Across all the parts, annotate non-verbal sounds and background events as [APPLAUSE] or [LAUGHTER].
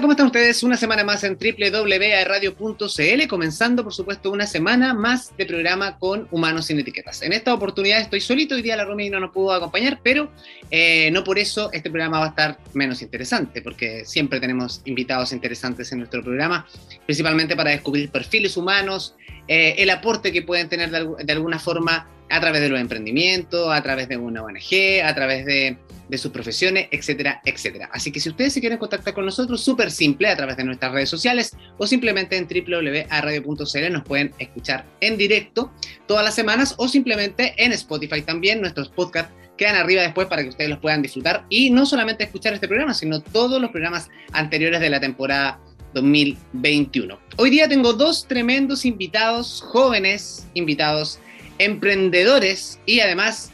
¿cómo están ustedes? Una semana más en www.radio.cl, comenzando por supuesto una semana más de programa con Humanos sin Etiquetas. En esta oportunidad estoy solito, hoy día la Romy no nos pudo acompañar, pero eh, no por eso este programa va a estar menos interesante, porque siempre tenemos invitados interesantes en nuestro programa, principalmente para descubrir perfiles humanos, eh, el aporte que pueden tener de alguna forma a través de los emprendimientos, a través de una ONG, a través de de sus profesiones, etcétera, etcétera. Así que si ustedes se quieren contactar con nosotros, súper simple a través de nuestras redes sociales o simplemente en www.radio.cl nos pueden escuchar en directo todas las semanas o simplemente en Spotify también. Nuestros podcasts quedan arriba después para que ustedes los puedan disfrutar y no solamente escuchar este programa, sino todos los programas anteriores de la temporada 2021. Hoy día tengo dos tremendos invitados, jóvenes invitados, emprendedores y además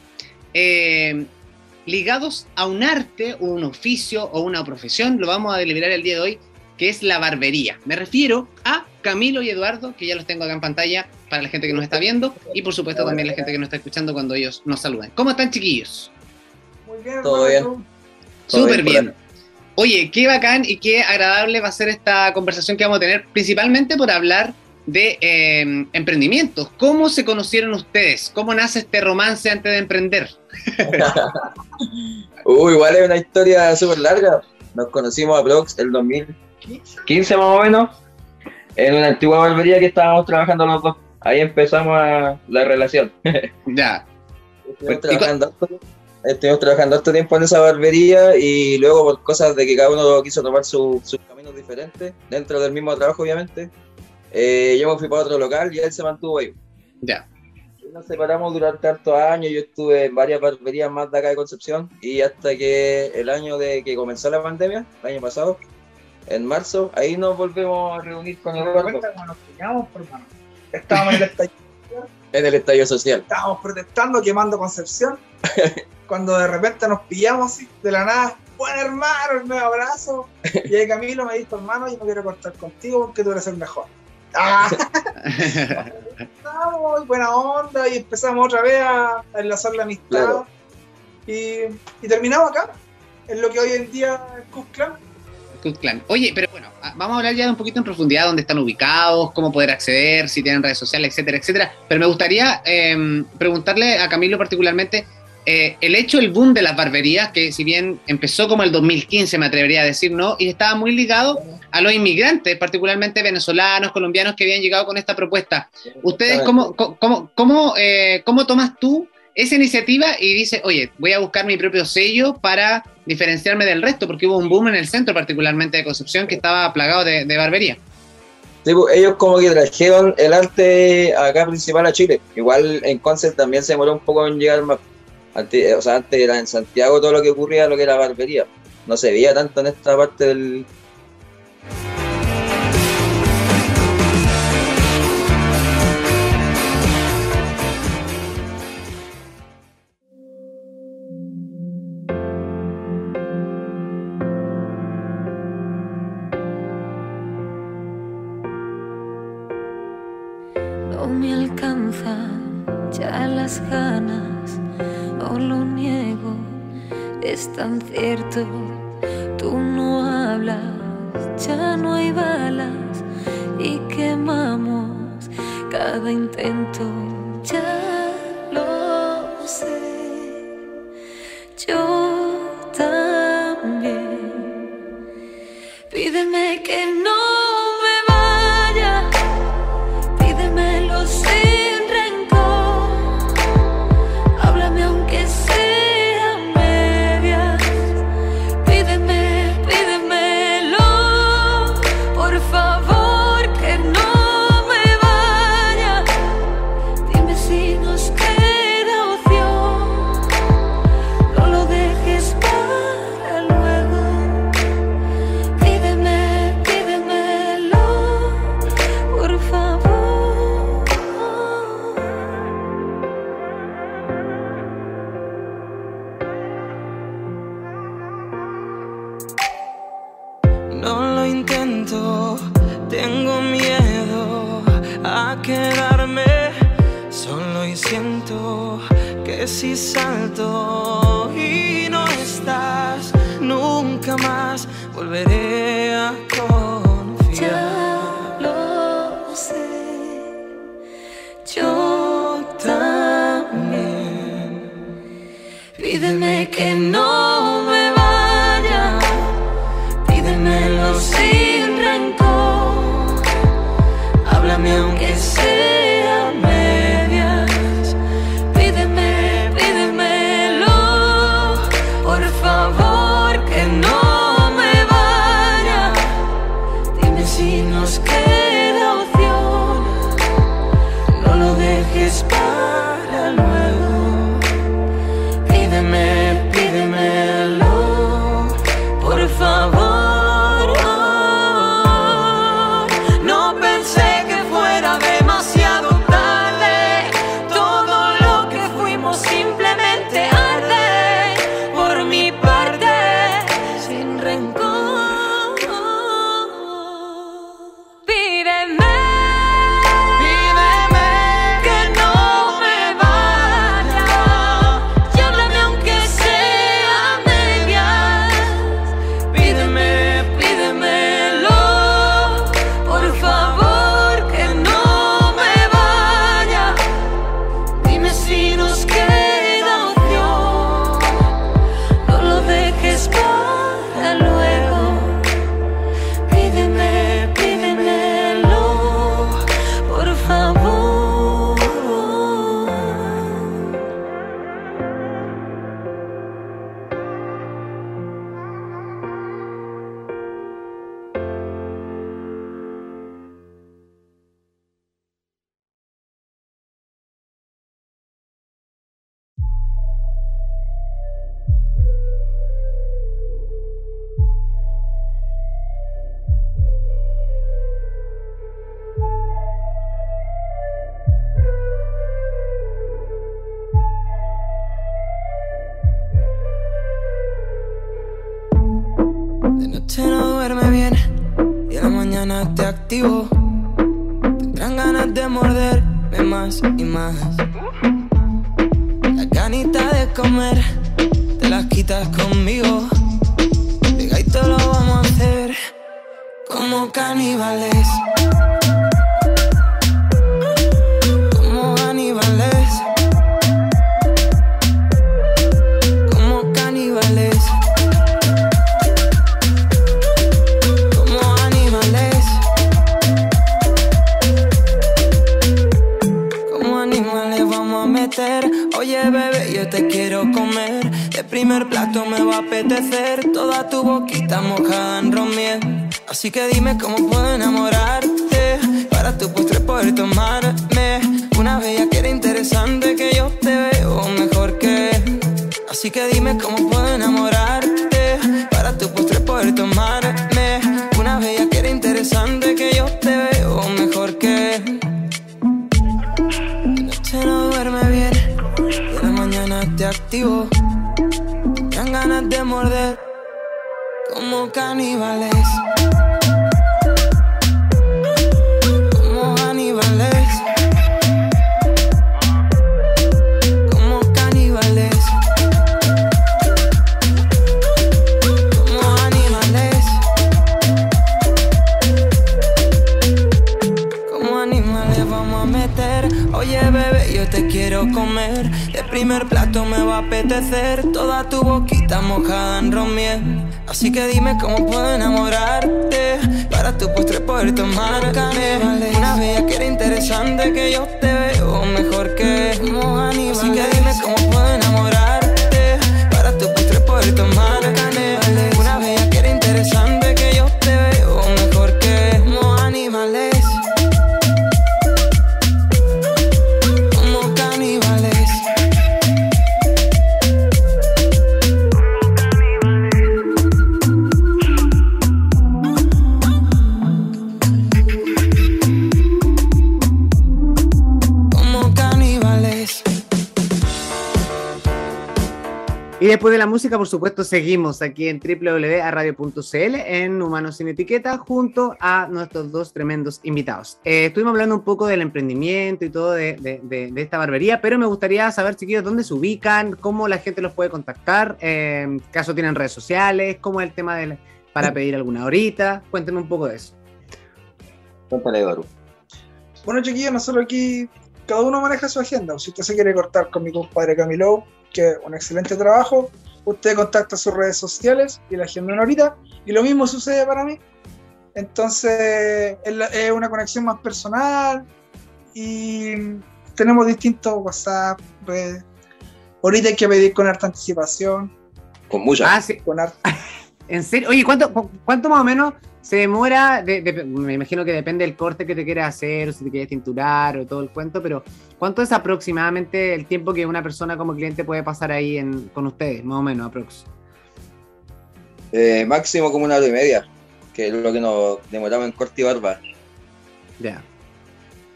eh, ligados a un arte o un oficio o una profesión, lo vamos a deliberar el día de hoy, que es la barbería. Me refiero a Camilo y Eduardo, que ya los tengo acá en pantalla para la gente que nos está viendo y por supuesto también la gente que nos está escuchando cuando ellos nos saluden. ¿Cómo están chiquillos? Muy bien. Todo bien. Súper bien. Oye, qué bacán y qué agradable va a ser esta conversación que vamos a tener, principalmente por hablar de eh, emprendimientos. ¿Cómo se conocieron ustedes? ¿Cómo nace este romance antes de emprender? [LAUGHS] uh, igual es una historia súper larga. Nos conocimos a Blogs el 2015 más o menos, en una antigua barbería que estábamos trabajando los dos. Ahí empezamos la relación. [LAUGHS] ya. Estuvimos trabajando, estuvimos trabajando este tiempo en esa barbería y luego por cosas de que cada uno quiso tomar sus caminos diferentes, dentro del mismo trabajo obviamente, eh, yo me fui para otro local y él se mantuvo ahí. Ya. Nos separamos durante hartos años, yo estuve en varias barberías más de acá de Concepción y hasta que el año de que comenzó la pandemia, el año pasado, en marzo, ahí nos volvemos a reunir con el Eduardo. Nos pillamos, Estábamos en el estallido social. [LAUGHS] En el estallido social. Estábamos protestando, quemando Concepción. [LAUGHS] cuando de repente nos pillamos de la nada, buen hermano, un abrazo. Y ahí Camilo me dijo, hermano, yo no quiero cortar contigo porque tú eres el mejor. Ah. [LAUGHS] buena onda y empezamos otra vez a, enlazar la amistad. Y, terminamos acá, en lo que hoy en día es Cook Clan. Oye, pero bueno, ah, vamos a hablar ya un poquito en profundidad dónde están ubicados, cómo poder acceder, si tienen redes sociales, etcétera, etcétera. Pero me gustaría em, preguntarle a Camilo particularmente eh, el hecho, el boom de las barberías, que si bien empezó como el 2015, me atrevería a decir, ¿no? Y estaba muy ligado a los inmigrantes, particularmente venezolanos, colombianos que habían llegado con esta propuesta. ¿Ustedes cómo, cómo, cómo, eh, cómo tomas tú esa iniciativa y dices, oye, voy a buscar mi propio sello para diferenciarme del resto? Porque hubo un boom en el centro, particularmente de Concepción, que estaba plagado de, barbería. Sí, pues, ellos como que trajeron el arte acá principal a Chile. Igual en Concept también se demoró un poco en llegar más antes, o sea, antes era en Santiago todo lo que ocurría, lo que era barbería. No se veía tanto en esta parte del, me alcanza ya las ganas es tan cierto, tú no hablas, ya no hay balas. Y quemamos cada intento, Tendrán ganas de morderme más y más. La ganita de comer te las quitas conmigo. Venga y te lo vamos a hacer como caníbales. Toda tu boquita mojada en. Así que dime cómo puedo enamorarte. Para tu postre poder tomarme. Una bella que era interesante que yo te veo mejor que. Así que dime cómo puedo enamorarte Como caníbales quiero comer. De primer plato me va a apetecer. Toda tu boquita mojada en romiel. Así que dime cómo puedo enamorarte. Para tu postre poder tomar canales. Una bella que era interesante que yo te veo mejor que como animales. Así que dime cómo después de la música, por supuesto, seguimos aquí en www.radio.cl en Humanos sin Etiqueta junto a nuestros dos tremendos invitados. Eh, estuvimos hablando un poco del emprendimiento y todo de, de- de- de esta barbería, pero me gustaría saber, chiquillos, dónde se ubican, cómo la gente los puede contactar, eh, en caso tienen redes sociales, cómo es el tema del, para pedir alguna horita. Cuéntenme un poco de eso. Cuéntale, Baru. Bueno, chiquillos, nosotros aquí cada uno maneja su agenda. Si usted se quiere cortar con mi compadre Camilo, que es un excelente trabajo, usted contacta sus redes sociales y la agenda una horita, y lo mismo sucede para mí. Entonces, es una conexión más personal y tenemos distintos WhatsApp, redes. Ahorita hay que pedir con harta anticipación, Con muchas. Ah, sí. con harta [LAUGHS] ¿En serio? Oye, ¿cuánto, cu- cuánto más o menos se demora? de- de- me imagino que depende del corte que te quieras hacer, o si te quieres tinturar o todo el cuento, pero ¿cuánto es aproximadamente el tiempo que una persona como cliente puede pasar ahí en, con ustedes? Más o menos, aprox. Eh, máximo como una hora y media, que es lo que nos demoramos en corte y barba. Ya.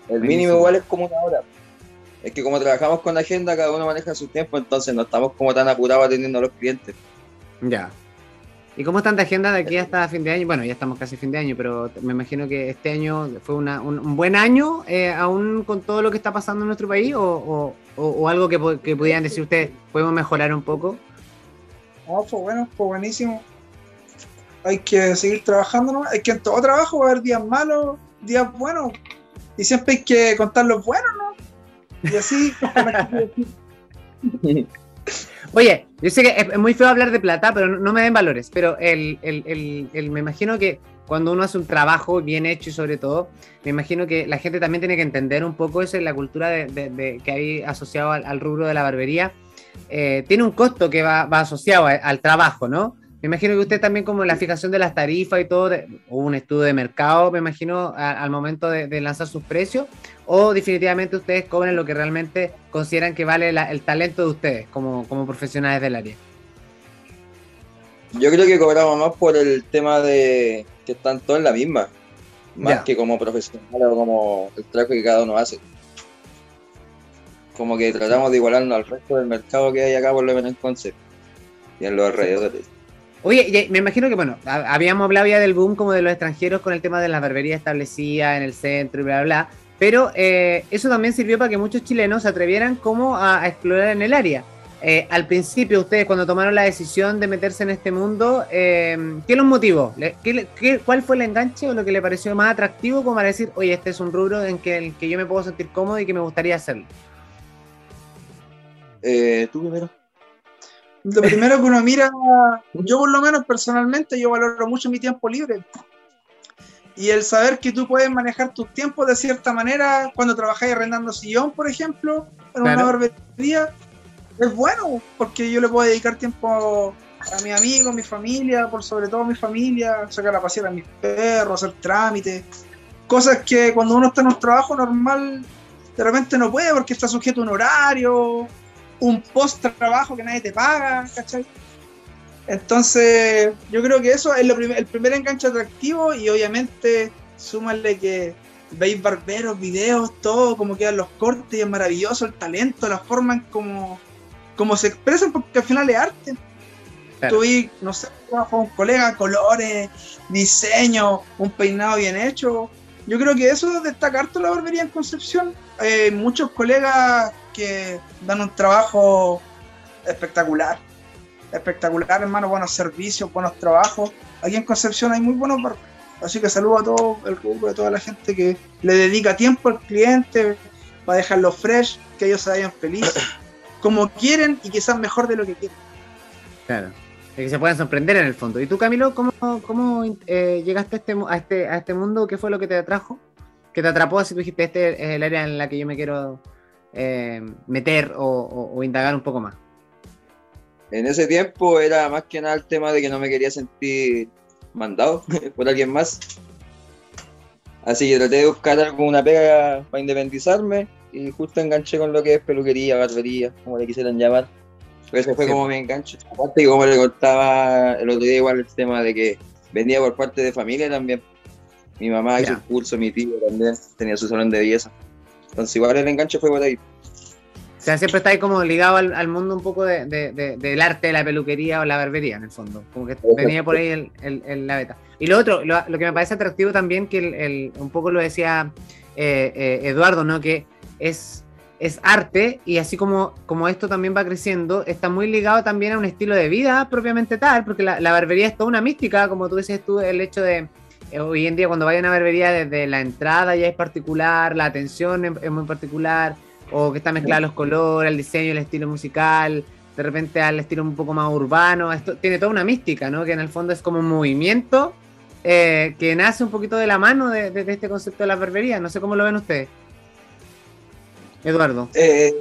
El mínimo igual es como una hora. Es que como trabajamos con agenda, cada uno maneja su tiempo, entonces no estamos como tan apurados atendiendo a los clientes. Ya. ¿Y cómo están de agenda de aquí hasta fin de año? Bueno, ya estamos casi fin de año, pero me imagino que este año fue una- un, un buen año, eh, aún con todo lo que está pasando en nuestro país, o, o- o- o algo que, pudieran decir ustedes, podemos mejorar un poco. No, pues bueno, pues buenísimo. Hay que seguir trabajando, ¿no? Hay que en todo trabajo va a haber días malos, días buenos. Y siempre hay que contar los buenos, ¿no? Y así. [LAUGHS] Oye, yo sé que es, muy feo hablar de plata, pero no, me den valores. Pero el, el- el- el- me imagino que cuando uno hace un trabajo bien hecho y sobre todo, me imagino que la gente también tiene que entender un poco eso la cultura de, de- de- que hay asociado al, al rubro de la barbería. Eh, tiene un costo que va, va asociado a- al trabajo, ¿no? Me imagino que usted también como la fijación de las tarifas y todo, de- o un estudio de mercado, me imagino, a- al momento de, de lanzar sus precios, o definitivamente ustedes cobran lo que realmente consideran que vale la- el talento de ustedes como, como profesionales del área. Yo creo que cobramos más por el tema de que están todos en la misma, más que como profesional o como el trabajo que cada uno hace. Como que tratamos de igualarnos al resto del mercado que hay acá por lo menos en Conce y en los alrededores. Oye, y- me imagino que, bueno, ha- habíamos hablado ya del boom como de los extranjeros con el tema de las barberías establecidas en el centro y bla, bla, bla. Pero eh, eso también sirvió para que muchos chilenos se atrevieran como a, explorar en el área. Eh, al principio, ustedes cuando tomaron la decisión de meterse en este mundo, eh, ¿qué los motivó? Qué qué- ¿Cuál fue el enganche o lo que le pareció más atractivo como para decir, oye, este es un rubro en que, el que yo me puedo sentir cómodo y que me gustaría hacerlo? Eh, ¿Tú primero? Lo primero que uno mira, [LAUGHS] yo por lo menos personalmente, yo valoro mucho mi tiempo libre. Y el saber que tú puedes manejar tus tiempos de cierta manera, cuando trabajáis arrendando sillón, por ejemplo, en una Claro. barbería, es bueno, porque yo le puedo dedicar tiempo a mi amigo, a mi familia, por sobre todo a mi familia, sacar a pasear a mis perros, hacer trámites, cosas que cuando uno está en un trabajo normal, de repente no puede porque está sujeto a un horario, un post trabajo que nadie te paga, ¿cachai? Entonces, yo creo que eso es lo prim- el primer enganche atractivo y obviamente súmale que veis barberos, videos, todo, como quedan los cortes y es maravilloso el talento, la forma en como, como se expresan, porque al final es arte. Claro. Tú vi, no sé, trabajo un colega, colores, diseño, un peinado bien hecho. Yo creo que eso destaca harto la barbería en Concepción. Hay muchos colegas que dan un trabajo espectacular. Espectacular, hermano, buenos servicios, buenos trabajos. Aquí en Concepción hay muy buenos barberos. Así que saludo a todo el grupo, a toda la gente que le dedica tiempo al cliente para dejarlo fresh, que ellos se vayan felices, [COUGHS] como quieren y quizás mejor de lo que quieren. Claro. De que se puedan sorprender en el fondo. ¿Y tú, Camilo, cómo, cómo eh, llegaste a este, a, este, a este mundo? ¿Qué fue lo que te atrajo? ¿Qué te atrapó? Así tú dijiste, este es el área en la que yo me quiero eh, meter o, o- o indagar un poco más. En ese tiempo era más que nada el tema de que no me quería sentir mandado [LAUGHS] por alguien más. Así que traté de buscar alguna pega para independizarme y justo enganché con lo que es peluquería, barbería, como le quisieran llamar. Pero ese fue Sí. como mi enganche. Aparte, y como le contaba el otro día, igual el tema de que venía por parte de familia también. Mi mamá hizo el curso, mi tío también tenía su salón de belleza. Entonces, igual el enganche fue por ahí. O sea, siempre está ahí como ligado al, al mundo un poco de- de- de- del arte de la peluquería o la barbería, en el fondo. Como que venía por ahí el, el- el- la beta. Y lo otro, lo, lo que me parece atractivo también, que un poco lo decía eh, eh, Eduardo, ¿no? Que es, es arte y así como, como esto también va creciendo, está muy ligado también a un estilo de vida propiamente tal, porque la, la barbería es toda una mística, como tú dices tú, el hecho de... Hoy en día cuando vaya a una barbería desde la entrada ya es particular, la atención es, muy particular, o que está mezclada los colores, el diseño, el estilo musical, de repente al estilo un poco más urbano. Esto tiene toda una mística, ¿no? Que en el fondo es como un movimiento eh, que nace un poquito de la mano de este concepto de la barbería. No sé cómo lo ven ustedes. Eduardo. Eh,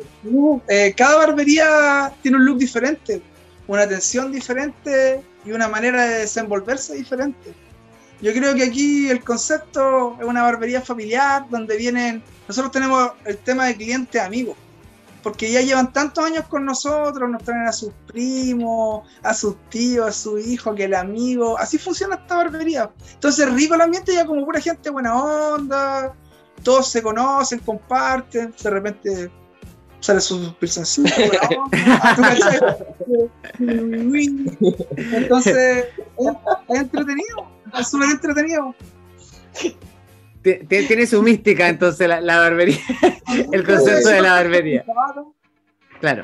eh, cada barbería tiene un look diferente, una atención diferente y una manera de desenvolverse diferente. Yo creo que aquí el concepto es una barbería familiar donde vienen, nosotros tenemos el tema de cliente amigo, porque ya llevan tantos años con nosotros, nos traen a sus primos, a sus tíos, a su hijo, que el amigo, así funciona esta barbería. Entonces rico el ambiente ya como pura gente buena onda, todos se conocen, comparten, de repente sale su pilsencito. [LAUGHS] [LAUGHS] Entonces, es, es entretenido, es [LAUGHS] súper entretenido. Ti- ti- Tiene su mística entonces la, la barbería, [LAUGHS] el concepto de la barbería. Claro,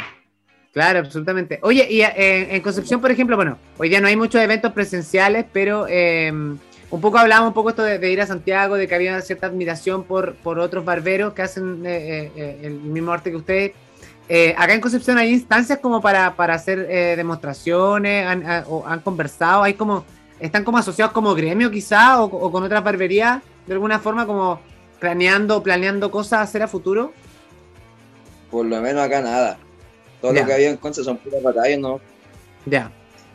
claro, absolutamente. Oye, y eh, en Concepción, por ejemplo, bueno, hoy día no hay muchos eventos presenciales, pero eh, un poco hablábamos un poco esto de, de ir a Santiago, de que había cierta admiración por, por otros barberos que hacen eh, eh, el mismo arte que ustedes. Eh, acá en Concepción hay instancias como para, para hacer eh, demostraciones, han, han- o han conversado, hay como, están como asociados como gremio quizá, o, o con otras barberías, de alguna forma como planeando, planeando cosas a hacer a futuro. Por lo menos acá nada. Todo lo que había en Conce son puras batallas, no. Ya.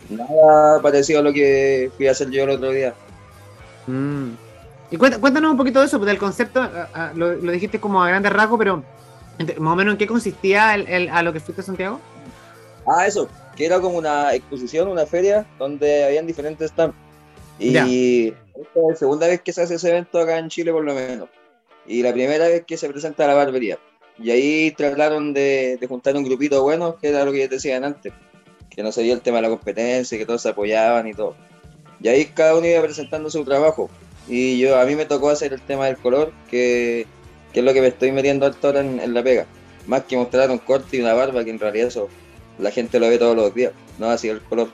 Nada parecido a lo que fui a hacer yo el otro día. Mm. Y cuéntanos un poquito de eso, del concepto, lo, lo dijiste como a grandes rasgos, pero más o menos en qué consistía el, el- a lo que fuiste a Santiago. Ah, eso, que era como una exposición, una feria, donde habían diferentes stands. Y Ya. esta es la segunda vez que se hace ese evento acá en Chile, por lo menos. Y la primera vez que se presenta la barbería. Y ahí trataron de, de juntar un grupito bueno, que era lo que ya decían antes. Que no dio el tema de la competencia, que todos se apoyaban y todo. Y ahí cada uno iba presentando su trabajo. Y yo a mí me tocó hacer el tema del color, que, que es lo que me estoy metiendo harto ahora en, en la pega. Más que mostrar un corte y una barba, que en realidad eso la gente lo ve todos los días, no así el color,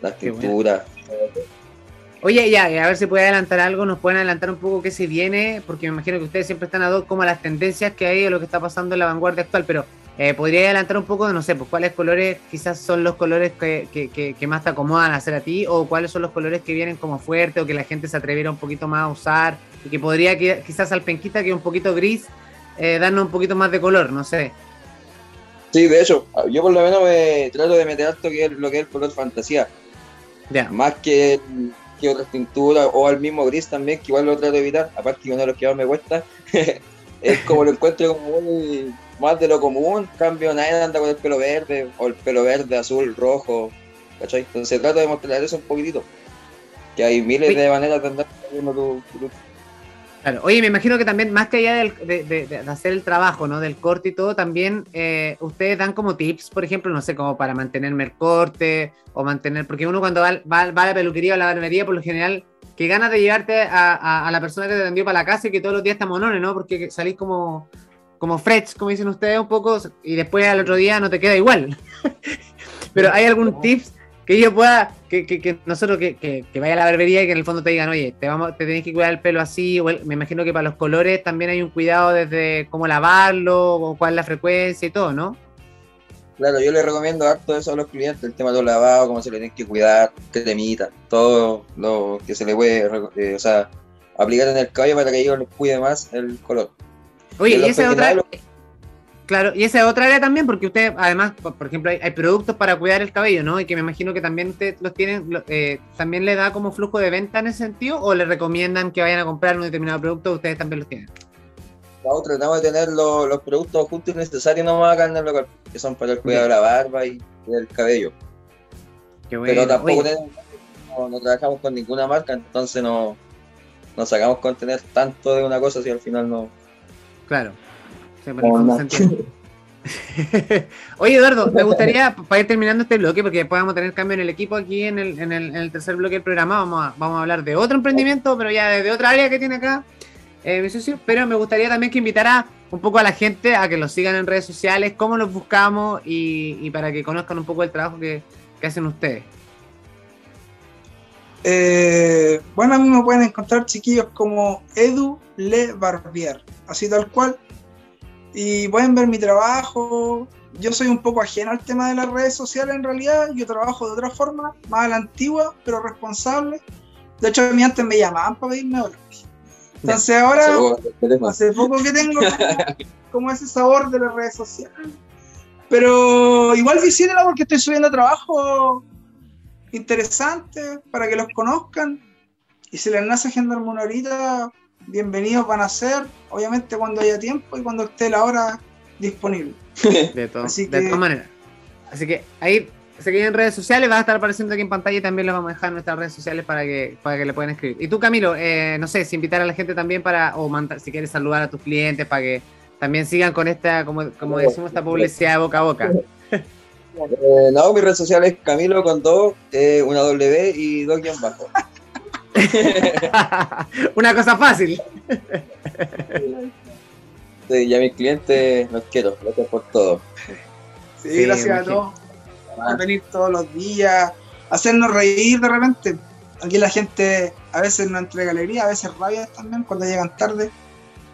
bueno. tinturas. Oye, ya, a ver si puede adelantar algo, nos pueden adelantar un poco qué se viene, porque me imagino que ustedes siempre están a dos como a las tendencias que hay de lo que está pasando en la vanguardia actual, pero eh, podría adelantar un poco de, no sé, pues cuáles colores quizás son los colores que, que- que- que más te acomodan a hacer a ti, o cuáles son los colores que vienen como fuerte, o que la gente se atreviera un poquito más a usar, y que podría quizás al penquita que es un poquito gris, eh, darnos un poquito más de color, no sé. Sí, de hecho, yo por lo menos me trato de meter harto que es lo que es el color fantasía, más que, que otras tinturas o al mismo gris también, que igual lo trato de evitar, aparte que uno de los que más me cuesta, [LAUGHS] es como lo encuentro como muy más de lo común, cambio nadie anda con el pelo verde, o el pelo verde, azul, rojo, ¿cachai? Entonces trato de mostrar eso un poquitito, que hay miles de maneras de andar tu, tu. Claro. Oye, me imagino que también, más que allá del- de, de- de hacer el trabajo, ¿no? Del corte y todo, también eh, ustedes dan como tips, por ejemplo, no sé, como para mantenerme el corte o mantener, porque uno cuando va, va- va a la peluquería o a la barbería, por lo general, que ganas de llevarte a, a- a la persona que te atendió para la casa y que todos los días está monone, ¿no? Porque salís como, como fresh, como dicen ustedes un poco, y después al otro día no te queda igual. [LAUGHS] Pero ¿hay algún tips que yo pueda, que, que- que nosotros que, que- que vaya a la barbería y que en el fondo te digan, oye, te vamos, te tenés que cuidar el pelo así, o el- me imagino que para los colores también hay un cuidado desde cómo lavarlo, o cuál es la frecuencia y todo, ¿no? Claro, yo le recomiendo harto eso a los clientes, el tema de los lavados, cómo se le tienen que cuidar, cremita, todo lo que se le puede eh, o sea, aplicar en el cabello para que ellos les cuide más el color. Oye, Y esa es otra. Claro, y esa es otra área también, porque usted, además, por, ejemplo, hay, hay productos para cuidar el cabello, ¿no? Y que me imagino que también usted los tienen, lo- eh, también le da como flujo de venta en ese sentido, o le recomiendan que vayan a comprar un determinado producto, ustedes también los tienen. Nosotros tratamos de tener lo- los productos justos y necesarios nomás acá en el local, que son para el cuidado de la barba y del cabello. Qué Pero bueno. tampoco Oye, tenemos- no, no trabajamos con ninguna marca, entonces no, no sacamos con tener tanto de una cosa si al final no. Claro. Se entiende. [LAUGHS] Oye, Eduardo, me gustaría, para ir terminando este bloque, porque después vamos a tener cambio en el equipo aquí en el, en el, en el tercer bloque del programa, vamos a, vamos a hablar de otro emprendimiento, pero ya desde otra área que tiene acá eh, mi socio, pero me gustaría también que invitara un poco a la gente a que los sigan en redes sociales, cómo los buscamos y, y para que conozcan un poco el trabajo que, que hacen ustedes. Eh, bueno, a mí me pueden encontrar chiquillos como Edu Le Barbier, así tal cual. Y pueden ver mi trabajo. Yo soy un poco ajeno al tema de las redes sociales en realidad, yo trabajo de otra forma, más a la antigua, pero responsable. De hecho, a mí antes me llamaban para pedirme horas. Entonces ahora, hace poco que tengo como, [LAUGHS] como ese sabor de las redes sociales. Pero igual visítenla porque estoy subiendo trabajo interesante para que los conozcan. Y si les nace agendarme una horita, bienvenidos van a ser, obviamente cuando haya tiempo y cuando esté la hora disponible. [LAUGHS] De, todo, Así de que- todas maneras. Así que ahí se quedan en redes sociales, va a estar apareciendo aquí en pantalla y también los vamos a dejar en nuestras redes sociales para que, para que le puedan escribir. Y tú, Camilo, eh, no sé, si invitar a la gente también para, o mandar, si quieres saludar a tus clientes para que también sigan con esta, como, como decimos, esta publicidad de boca a boca. [LAUGHS] Eh, no, mi red social es Camilo con dos, eh, una W y dos guion bajo. [LAUGHS] [LAUGHS] Una cosa fácil. Sí, y a mis clientes los quiero, gracias por todo. Sí, Sí, gracias a todos por venir todos los días, hacernos reír de repente. Aquí la gente a veces nos entrega alegría, a veces rabia también cuando llegan tarde,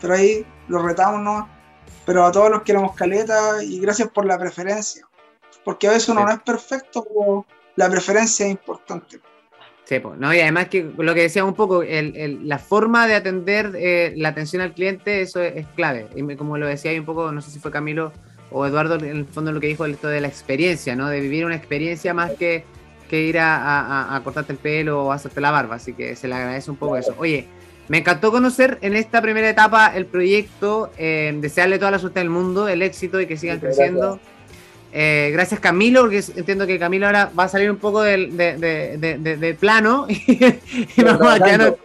pero ahí los retamos nomás. Pero a todos los queremos caleta y gracias por la preferencia. Porque a veces uno Sí. no es perfecto, pero la preferencia es importante. Sí, pues, no, y además que lo que decía un poco, el- el- la forma de atender eh, la atención al cliente, eso es, es clave. Y como lo decía ahí un poco, no sé si fue Camilo o Eduardo, en el fondo lo que dijo esto de la experiencia, ¿no? De vivir una experiencia más que, que ir a, a- cortarte el pelo o a hacerte la barba. Así que se le agradece un poco eso. Oye, me encantó conocer en esta primera etapa el proyecto, eh, desearle toda la suerte del mundo, el éxito y que sigan Muchas creciendo. Eh, gracias Camilo, porque entiendo que Camilo ahora va a salir un poco del, de, de- de- de- del plano [LAUGHS] y, y nos vamos a quedar-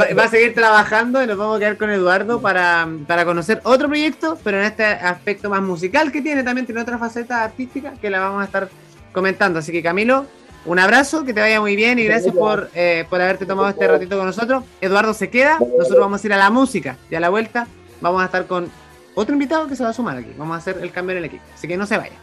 va, va a seguir trabajando y nos vamos a quedar con Eduardo para, para conocer otro proyecto, pero en este aspecto más musical que tiene, también tiene otra faceta artística que la vamos a estar comentando. Así que Camilo, un abrazo, que te vaya muy bien y gracias por, eh, por haberte tomado este ratito con nosotros. Eduardo se queda, nosotros vamos a ir a la música y a la vuelta vamos a estar con otro invitado que se va a sumar aquí. Vamos a hacer el cambio en el equipo, así que no se vaya.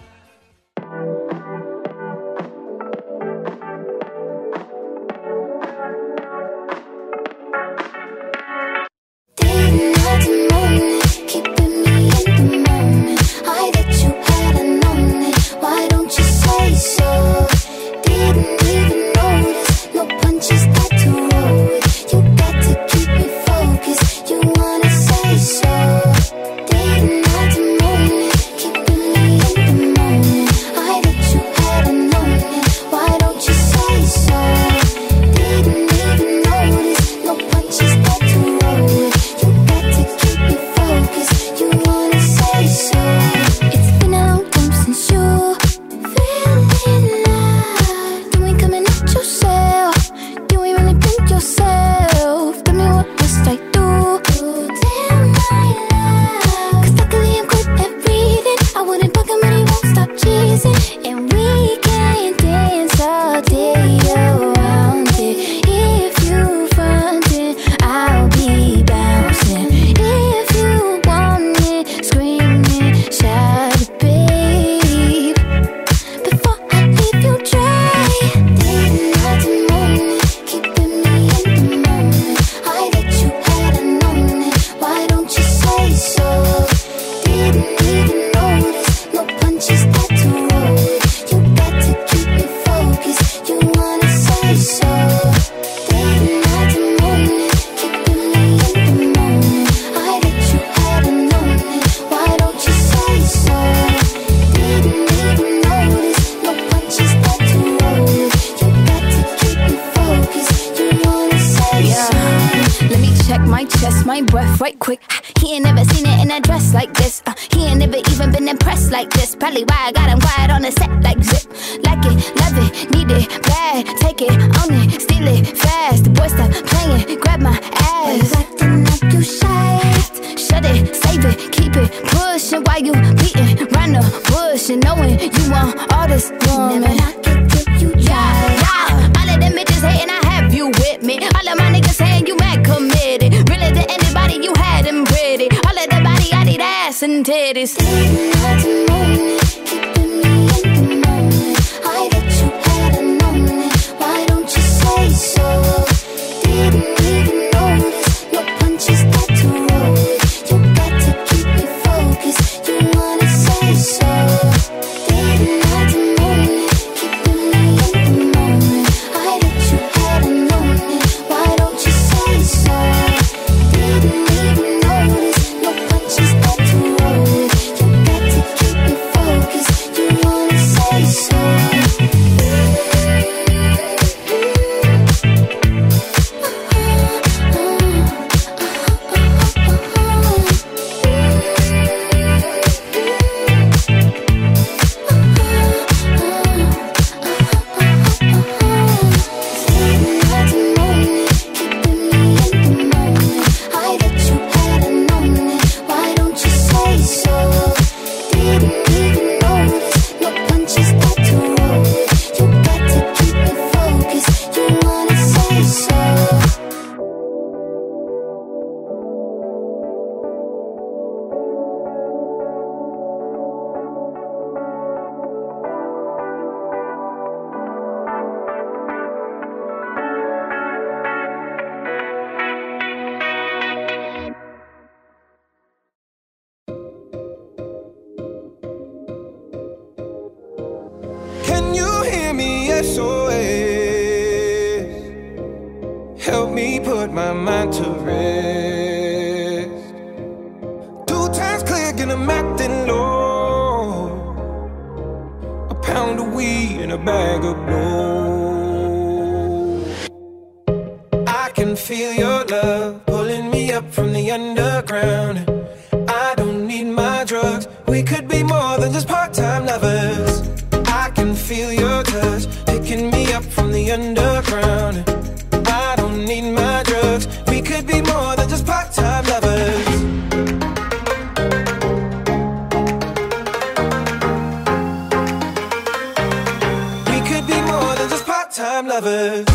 Impressed like this. Probably why I got him quiet on the set like zip. Like it, love it, need it, bad. Take it, own it, steal it, fast. The boy stop playing, grab my ass. acting like you shy? Shut it, save it, keep it pushing while you beating round the bush and knowing you want all this woman. Never knock it till you Yeah, try. yeah. All of them bitches hating, I have you with me. All of my ass and titties. Lovers.